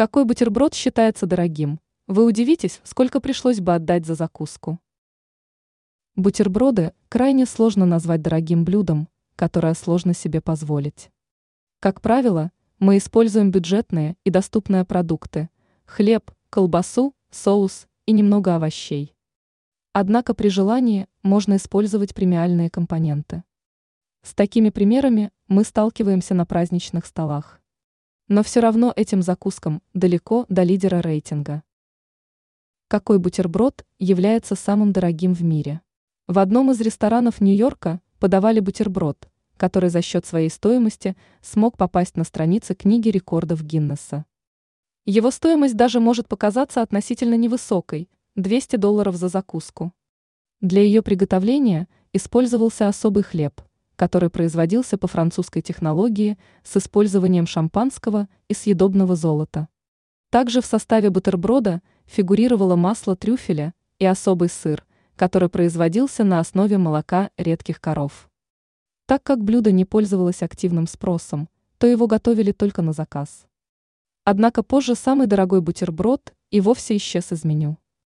Какой бутерброд считается дорогим? Вы удивитесь, сколько пришлось бы отдать за закуску. Бутерброды крайне сложно назвать дорогим блюдом, которое сложно себе позволить. Как правило, мы используем бюджетные и доступные продукты – хлеб, колбасу, соус и немного овощей. Однако при желании можно использовать премиальные компоненты. С такими примерами мы сталкиваемся на праздничных столах. Но все равно этим закускам далеко до лидера рейтинга. Какой бутерброд является самым дорогим в мире? В одном из ресторанов Нью-Йорка подавали бутерброд, который за счет своей стоимости смог попасть на страницы книги рекордов Гиннесса. Его стоимость даже может показаться относительно невысокой – 200 долларов за закуску. Для ее приготовления использовался особый хлеб – который производился по французской технологии с использованием шампанского и съедобного золота. Также в составе бутерброда фигурировало масло трюфеля и особый сыр, который производился на основе молока редких коров. Так как блюдо не пользовалось активным спросом, то его готовили только на заказ. Однако позже самый дорогой бутерброд и вовсе исчез из меню.